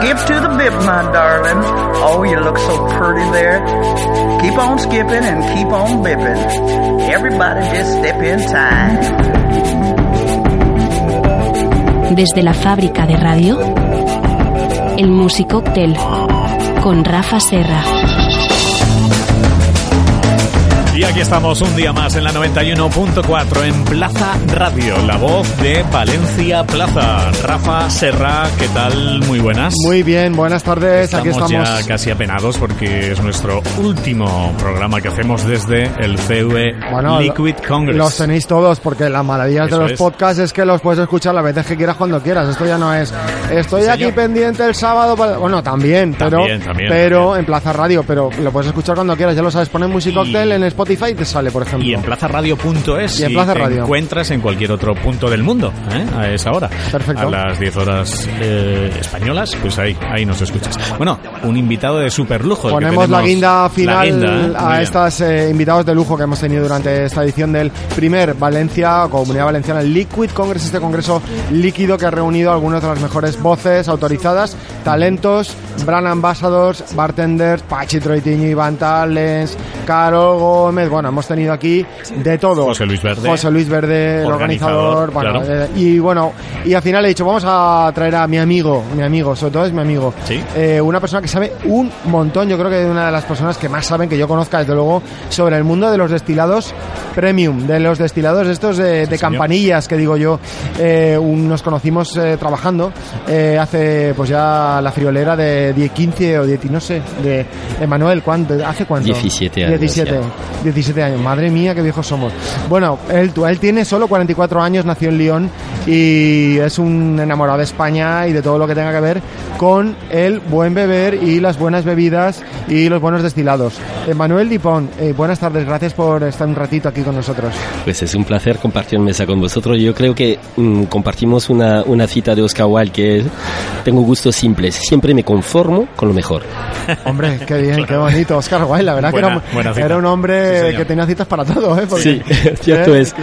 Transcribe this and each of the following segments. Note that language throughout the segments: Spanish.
Skip to the bip, my darling. Oh, you look so pretty there. Keep on skipping and keep on bipping. Everybody just step in time. Desde la fábrica de radio, el Musicóctel con Rafa Serra. Aquí estamos un día más en la 91.4 en Plaza Radio, la voz de Valencia Plaza. Rafa Serra, ¿qué tal? Muy buenas. Muy bien, buenas tardes. Estamos aquí estamos. ya casi apenados porque es nuestro último programa que hacemos desde el CV Bueno, Liquid Congress. Los tenéis todos porque la maravilla Eso de los es. podcasts es que los puedes escuchar las veces que quieras cuando quieras. Esto ya no es. Estoy Sí, aquí señor. pendiente el sábado. Para... Bueno, también, pero, También, pero también. en Plaza Radio. Pero lo puedes escuchar cuando quieras. Ya lo sabes. Pones Musicóctel Y- en Spotify y te sale, por ejemplo. Y en plazaradio.es Y en Plaza te Radio. encuentras en cualquier otro punto del mundo ¿eh? a esa hora. Perfecto. A las 10 horas eh, españolas, pues ahí, ahí nos escuchas. Bueno, un invitado de super lujo. Ponemos la guinda final ¿eh? a estos invitados de lujo que hemos tenido durante esta edición del primer Valencia, Comunidad Valenciana Liquid Congress, este congreso líquido que ha reunido algunas de las mejores voces autorizadas, talentos, brand ambassadors, bartenders, Pachi Troitiño, Iván Talens, Caro Gómez, bueno, hemos tenido aquí de todo. José Luis Verde. José Luis Verde, el Organizador, bueno, claro. eh, y bueno, y al final he dicho, vamos a traer a mi amigo, mi amigo, sobre todo es mi amigo, Sí. eh, una persona que sabe un montón, yo creo que es una de las personas que más saben que yo conozca desde luego sobre el mundo de los destilados premium, de los destilados estos de, de campanillas que digo yo, Eh, un- nos conocimos eh, trabajando eh, hace pues ya la friolera de 10, 15 o 10, no sé, de Emanuel, ¿cuánto? ¿Hace cuánto? 17 años 17, ya. 17 años, madre mía, qué viejos somos. Bueno, él, él tiene solo 44 años, nació en Lyon y es un enamorado de España y de todo lo que tenga que ver con el buen beber y las buenas bebidas y los buenos destilados. Emanuel Dipón, eh, buenas tardes, gracias por estar un ratito aquí con nosotros. Pues es un placer compartir mesa con vosotros. Yo creo que mm, compartimos una, una cita de Oscar Wilde que es, tengo gustos simples, siempre me conformo con lo mejor. Hombre, qué bien, qué bonito. Oscar Wilde, la verdad Buena- que era, era un hombre que tenía citas para todo, ¿eh? Porque- Sí, cierto ¿Eh? es.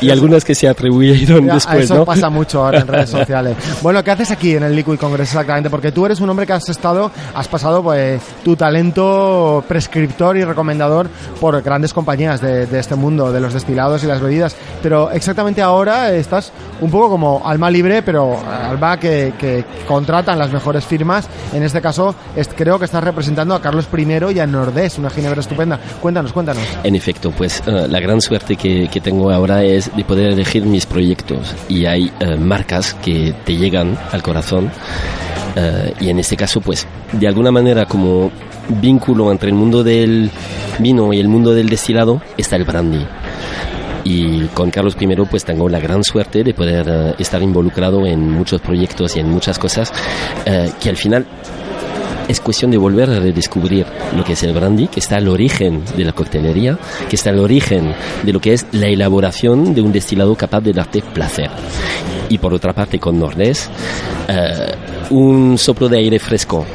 Y algunas que se atribuyeron Ya, después, eso ¿no? pasa mucho ahora en redes sociales. Bueno, ¿qué haces aquí en el Liquid Congress exactamente? Porque tú eres un hombre que has estado, has pasado pues tu talento prescriptor y recomendador por grandes compañías de, de este mundo, de los destilados y las bebidas. Pero exactamente ahora estás un poco como alma libre, pero alma que, que contratan las mejores firmas. En este caso, es- creo que estás representando a Carlos I y a Nordés, una ginebra estupenda. Cuéntanos, cuéntanos. En efecto, pues eh, la gran suerte que, que tengo ahora es de poder elegir mis proyectos y hay eh, marcas que te llegan al corazón eh, y en este caso pues de alguna manera como vínculo entre el mundo del vino y el mundo del destilado está el brandy. Y con Carlos I pues tengo la gran suerte de poder estar involucrado en muchos proyectos y en muchas cosas que al final es cuestión de volver a redescubrir lo que es el brandy, que está al origen de la coctelería, que está al origen de lo que es la elaboración de un destilado capaz de darte placer. Y por otra parte, con Nordés, eh, un soplo de aire fresco,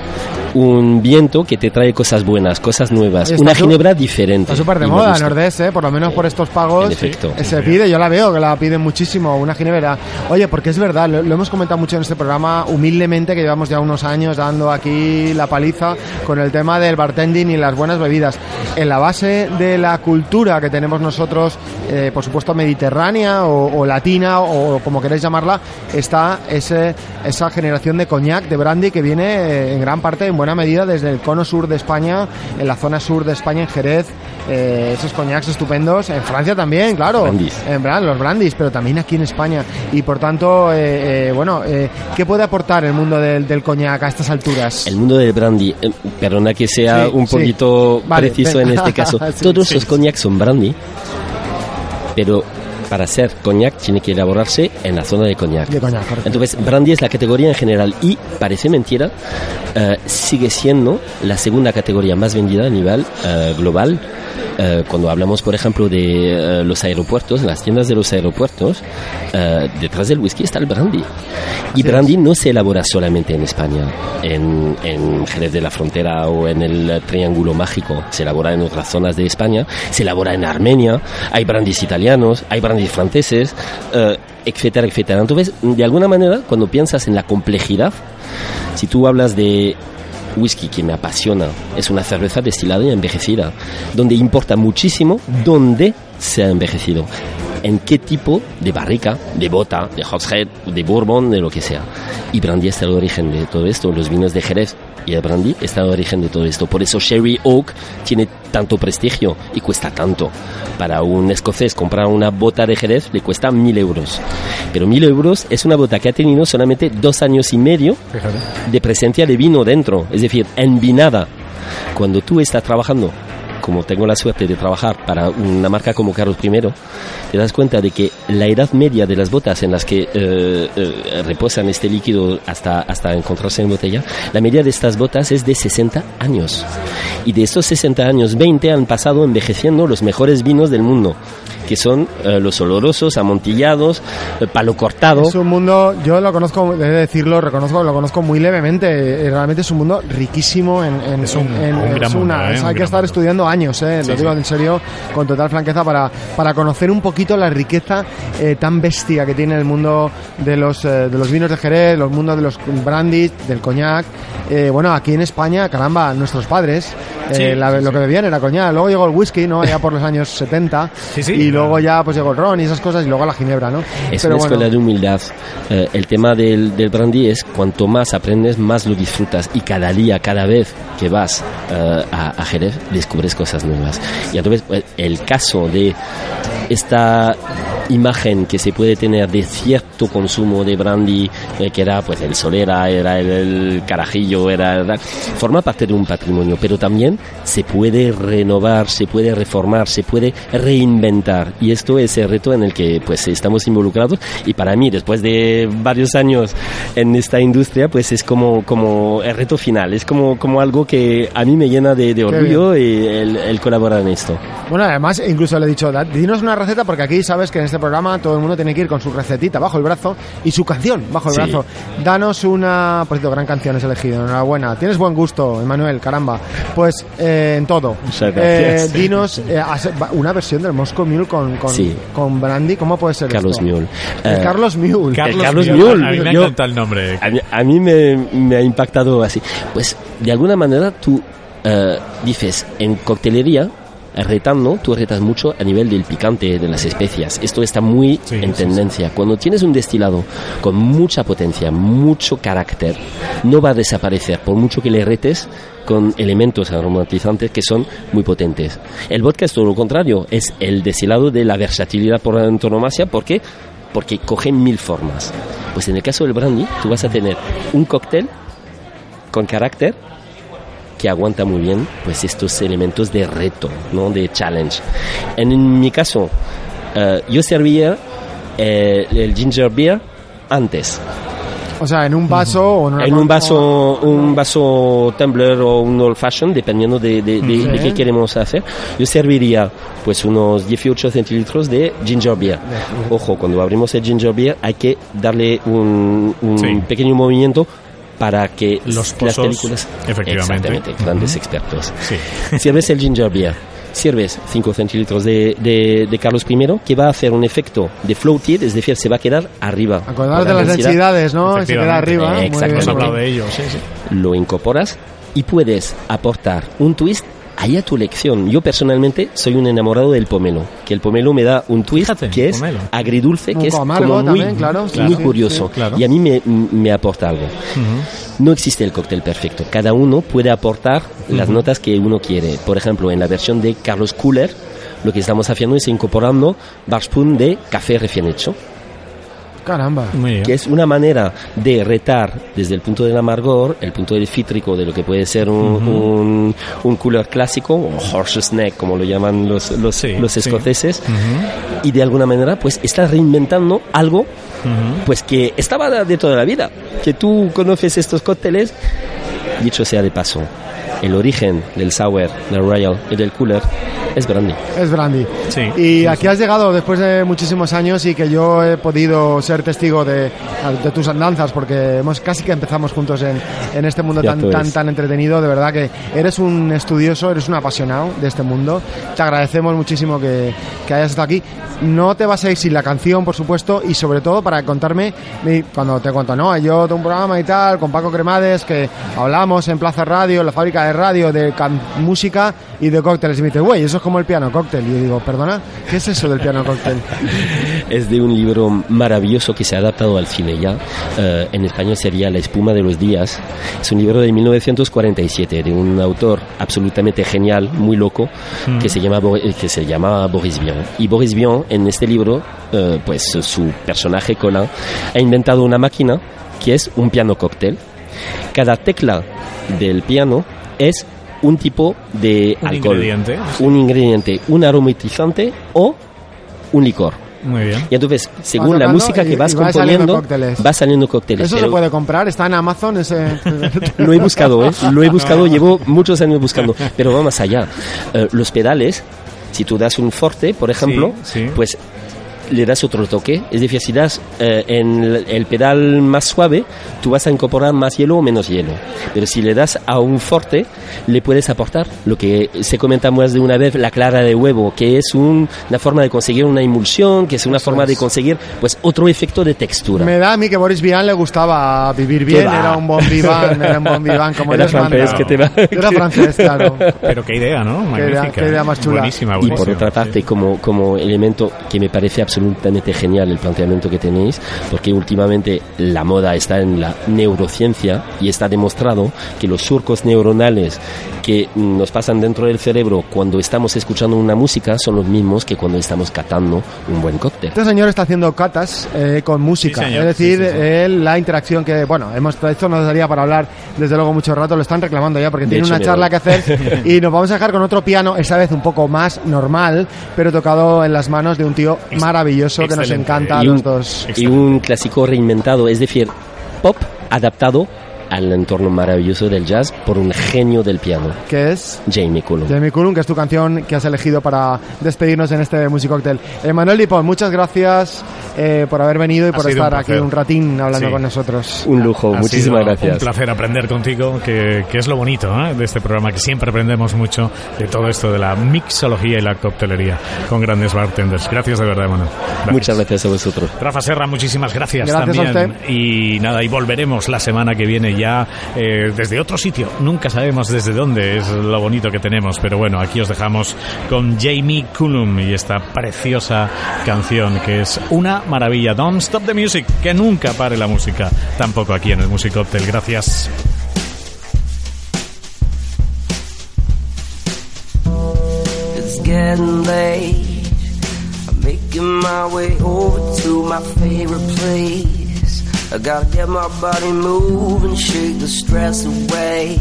un viento que te trae cosas buenas, cosas nuevas, una ginebra diferente. Está súper de moda. Nordés, ¿eh? por lo menos por estos pagos. En efecto. Se pide, yo la veo que la piden muchísimo, una ginebra. Oye, porque es verdad, lo, lo hemos comentado mucho en este programa, humildemente, que llevamos ya unos años dando aquí la paliza con el tema del bartending y las buenas bebidas. En la base de la cultura que tenemos nosotros, eh, por supuesto mediterránea o, o latina o como queréis llamarla, está ese, esa generación de coñac, de brandy, que viene eh, en gran parte, en buena medida, desde el cono sur de España, en la zona sur de España, en Jerez, eh, esos coñacs estupendos, en Francia también, claro, Brandis. en brand, los brandis, pero también aquí en España. Y por tanto, eh, eh, bueno, eh, ¿qué puede aportar el mundo del, del coñac a estas alturas? El mundo del brandy, eh, perdona que sea Sí, un sí. poquito Vale, preciso en este caso. Sí, Todos sí. los cognacs son brandy, pero para hacer coñac tiene que elaborarse en la zona de coñac. De coñac, correcto. Entonces, brandy es la categoría en general y, parece mentira, eh, sigue siendo la segunda categoría más vendida a nivel eh, global. Eh, cuando hablamos, por ejemplo, de eh, los aeropuertos, las tiendas de los aeropuertos, eh, detrás del whisky está el brandy. Y brandy no se elabora solamente en España, en, en Jerez de la Frontera o en el Triángulo Mágico. Se elabora en otras zonas de España, se elabora en Armenia, hay brandys italianos, hay brandys franceses, eh, etcétera, etcétera. Entonces, de alguna manera, cuando piensas en la complejidad, si tú hablas de whisky que me apasiona, es una cerveza destilada y envejecida, donde importa muchísimo dónde se ha envejecido, en qué tipo de barrica, de bota, de hogshead, de bourbon, de lo que sea. Y brandy está el origen de todo esto, los vinos de Jerez y el brandy está el origen de todo esto. Por eso Sherry Oak tiene tanto prestigio y cuesta tanto. Para un escocés comprar una bota de Jerez le cuesta mil euros. Pero mil euros es una bota que ha tenido solamente dos años y medio de presencia de vino dentro, es decir, envinada. Cuando tú estás trabajando, como tengo la suerte de trabajar para una marca como Carlos I, te das cuenta de que la edad media de las botas en las que eh, eh, reposan este líquido hasta, hasta encontrarse en botella, la media de estas botas es de 60 años. Y de estos 60 años, 20 han pasado envejeciendo los mejores vinos del mundo, que son eh, los olorosos, amontillados, eh, palo cortado. Es un mundo, yo lo conozco, he de decirlo, reconozco, lo conozco muy levemente. eh, Realmente es un mundo riquísimo en. en- Es un- en- un es gran mundo, una- ¿eh? es- Un hay que gran estar mundo. estudiando años, eh, Sí, lo digo sí. en serio, con total franqueza, para, para conocer un poquito la riqueza eh, tan bestia que tiene el mundo de los, eh, de los vinos de Jerez, los mundos de los brandies, del coñac. Eh, bueno, aquí en España, caramba, nuestros padres, eh, Sí, la- sí, lo sí. que bebían era coñac. Luego llegó el whisky, ¿no? Ya por los años 70. Sí, sí, y claro. Luego ya pues llegó el ron y esas cosas, y luego la ginebra, ¿no? Es Pero una bueno. escuela de humildad. Eh, el tema del, del brandy es cuanto más aprendes, más lo disfrutas. Y cada día, cada vez que vas eh, a, a Jerez, descubres cosas nuevas. Y entonces, pues, el caso de esta imagen que se puede tener de cierto consumo de brandy, eh, que era pues el solera, era el, el carajillo, era, era- forma parte de un patrimonio, pero también se puede renovar, se puede reformar, se puede reinventar. Y esto es el reto en el que pues estamos involucrados. Y para mí, después de varios años en esta industria, pues es como, como el reto final, es como, como algo que a mí me llena de, de orgullo y el, el colaborar en esto. Bueno, además, incluso le he dicho, "Da- dinos una receta, porque aquí sabes que en este programa todo el mundo tiene que ir con su recetita bajo el brazo y su canción bajo el Sí. brazo. Danos una, por cierto, gran canción has elegido, enhorabuena. Tienes buen gusto, Emanuel, caramba. Pues eh, en todo. Eh, dinos eh, una versión del Moscow Mule con, con, Sí. con Brandy, ¿cómo puede ser Carlos esto? Mule. El Eh, Carlos Mule. Carlos, Carlos Mule. Mule. A mí me Yo- encanta el nombre. A mí, a mí me, me ha impactado así. Pues de alguna manera tú eh, dices, en coctelería, retando, tú retas mucho a nivel del picante, de las especias. Esto está muy Sí, en sí, tendencia. Cuando tienes un destilado con mucha potencia, mucho carácter, no va a desaparecer por mucho que le retes con elementos aromatizantes que son muy potentes. El vodka es todo lo contrario, es el destilado de la versatilidad por antonomasia, ¿por qué? Porque coge mil formas. Pues en el caso del brandy, tú vas a tener un cóctel con carácter que aguanta muy bien pues estos elementos de reto, ¿no? de challenge. En mi caso, eh, yo servía eh, el ginger beer antes. O sea, en un vaso o en, una En un o- vaso, un vaso tumbler o un old fashion, dependiendo de, de, de- de qué queremos hacer. Yo serviría pues unos 18 centilitros de ginger beer. Ojo, cuando abrimos el ginger beer hay que darle un, un Sí. pequeño movimiento para que Los las pozos, películas... efectivamente. Exactamente, grandes expertos. Sí. Sirves el ginger beer, sirves 5 centilitros de, de, de Carlos I, que va a hacer un efecto de floated, es decir, se va a quedar arriba. Acordaos Por de la las densidad. densidades, ¿no? Se queda arriba. bien. Hemos Exactamente. hablado de ello, sí, sí. Lo incorporas y puedes aportar un twist ahí a tu elección. Yo personalmente soy un enamorado del pomelo, que el pomelo me da un twist Fíjate, que es pomelo. agridulce, Un que es como muy, también, claro, muy sí, curioso. sí, claro. Y a mí me, me aporta algo. No existe el cóctel perfecto. Cada uno puede aportar las notas que uno quiere. Por ejemplo, en la versión de Carlos Cooler, lo que estamos haciendo es incorporando bar spoon de café recién hecho. Caramba. Que es una manera de retar desde el punto del amargor, el punto del cítrico de lo que puede ser un, un, cooler clásico, o horse's neck, como lo llaman los, los, los escoceses, y de alguna manera, pues está reinventando algo pues que estaba de toda la vida. Que tú conoces estos cócteles, dicho sea de paso, el origen del sour, del royal y del cooler es brandy. Es brandy. Sí. Y aquí has llegado después de muchísimos años y que yo he podido ser testigo de, de tus andanzas porque hemos casi que empezamos juntos en, en este mundo tan, tan, tan entretenido. De verdad que eres un estudioso, eres un apasionado de este mundo. Te agradecemos muchísimo que, que hayas estado aquí. No te vas a ir sin la canción, por supuesto, y sobre todo para contarme, cuando te cuento, no, yo tengo un programa y tal, con Paco Cremades, que hablamos en Plaza Radio, en la fábrica de radio, de música y de cócteles. Y me dice, güey, eso es como el piano cóctel. Y yo digo, perdona, ¿qué es eso del piano cóctel? es de un libro maravilloso que se ha adaptado al cine ya. Eh, en español sería La espuma de los días. Es un libro de 1947 de un autor absolutamente genial, muy loco, que, se llama, que se llama Boris Vian. Y Boris Vian, en este libro, eh, pues su personaje Conan, ha inventado una máquina que es un piano cóctel. Cada tecla del piano es un tipo de un alcohol, ingrediente. un ingrediente, un aromatizante o un licor. Muy bien. Y entonces, según la música que vas componiendo, va saliendo cócteles. ¿Eso se puede comprar? ¿Está en Amazon? Ese... lo he buscado, ¿eh? Lo he buscado, llevo muchos años buscando. Pero va más allá. Eh, los pedales, si tú das un forte, por ejemplo, sí, sí. pues le das otro toque. Es decir, si das eh, en el pedal más suave, tú vas a incorporar más hielo o menos hielo. Pero si le das a un forte, le puedes aportar lo que se comenta más de una vez, la clara de huevo, que es un, una forma de conseguir una emulsión, que es una forma de es. conseguir pues otro efecto de textura. Me da a mí que Boris Vian le gustaba vivir bien, era un bon vivant, era un bon vivant como Era francés, que te va- Era francés, claro. Pero qué idea, ¿no? Qué idea- qué idea más chula. Buenísima, Y buenísima. por otra parte, como, como elemento que me parece absolutamente genial el planteamiento que tenéis, porque últimamente la moda está en la neurociencia y está demostrado que los surcos neuronales que mm, nos pasan dentro del cerebro cuando estamos escuchando una música son los mismos que cuando estamos catando un buen cóctel. Este señor está haciendo catas eh, con música, Sí, es decir, Sí, sí, sí. él, la interacción que, bueno, hemos esto nos daría para hablar desde luego mucho rato, lo están reclamando ya porque De tiene hecho, una charla que hacer y nos vamos a dejar con otro piano, esta vez un poco más normal, pero tocado en las manos de un tío Ex- maravilloso que nos excelente. encanta a Y los un- dos. Y un clásico reinventado, es decir, pop adaptado al entorno maravilloso del jazz por un genio del piano, Que es Jamie Cullum. Jamie Cullum, que es tu canción que has elegido para despedirnos en este Music Cocktail. Emanuel Dipón, muchas gracias eh, por haber venido y Ha por sido un estar aquí un ratín hablando Sí. con nosotros. Un lujo, Ha muchísimas sido gracias. Un placer aprender contigo, que, que es lo bonito ¿eh? de este programa, que siempre aprendemos mucho de todo esto de la mixología y la coctelería con grandes bartenders. Gracias de verdad, Manu. Gracias. Muchas gracias a vosotros. Rafa Serra, muchísimas gracias, Gracias a también. usted. Y nada, y volveremos la semana que viene ya eh, desde otro sitio. Nunca sabemos desde dónde es lo bonito que tenemos, pero bueno, aquí os dejamos con Jamie Cullum y esta preciosa canción que es una maravilla. Don't stop the music, que nunca pare la música, tampoco aquí en el Music Hotel. Gracias. I gotta get my body moving, shake the stress away.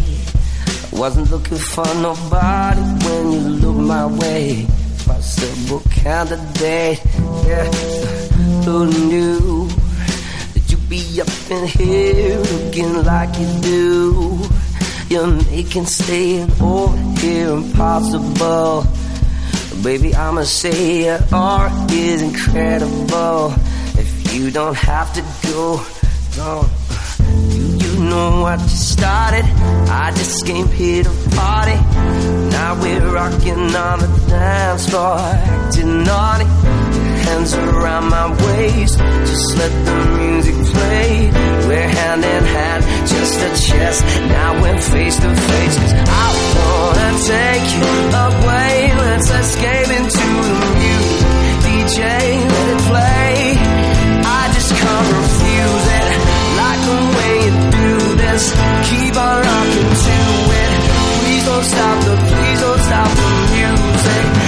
I wasn't looking for nobody when you look my way. Possible candidate, yeah. Who knew that you'd be up in here looking like you do? You're making staying over here impossible. Baby, I'ma say your art is incredible. If you don't have to go, don't. Do you know what you started? I just came here to party. Now we're rocking on the dance floor, acting naughty. Hands around my waist, just let the music play. We're hand in hand, just a chest. Now we're face to face. Cause I wanna take you away. Let's escape into the music. DJ, this. Keep on rocking to it. Please don't stop the, please don't stop the music.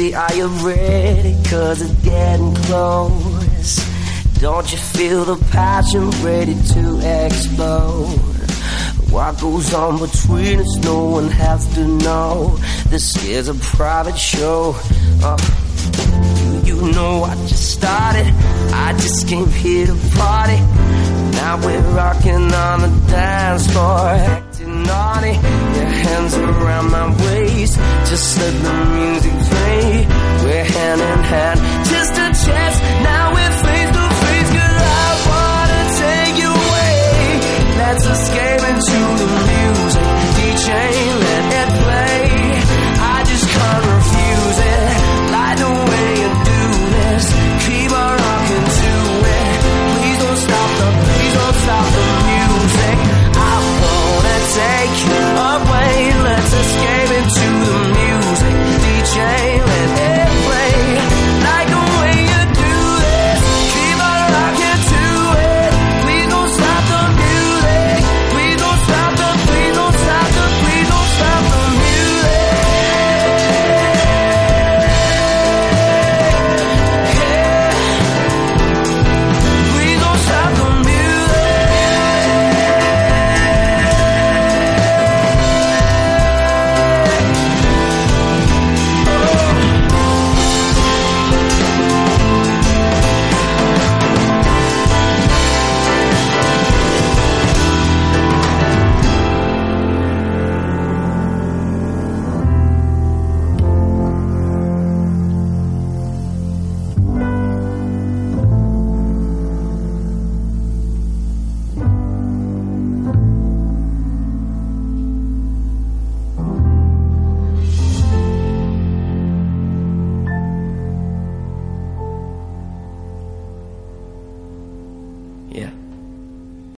Baby, are you ready? Cause it's getting close. Don't you feel the passion ready to explode? What goes on between us, no one has to know. This is a private show. Uh, you know I just started. I just came here to party. Now we're rocking on the dance floor, acting naughty. Hands around my waist, just let the music play. We're hand in hand, just a chance. Now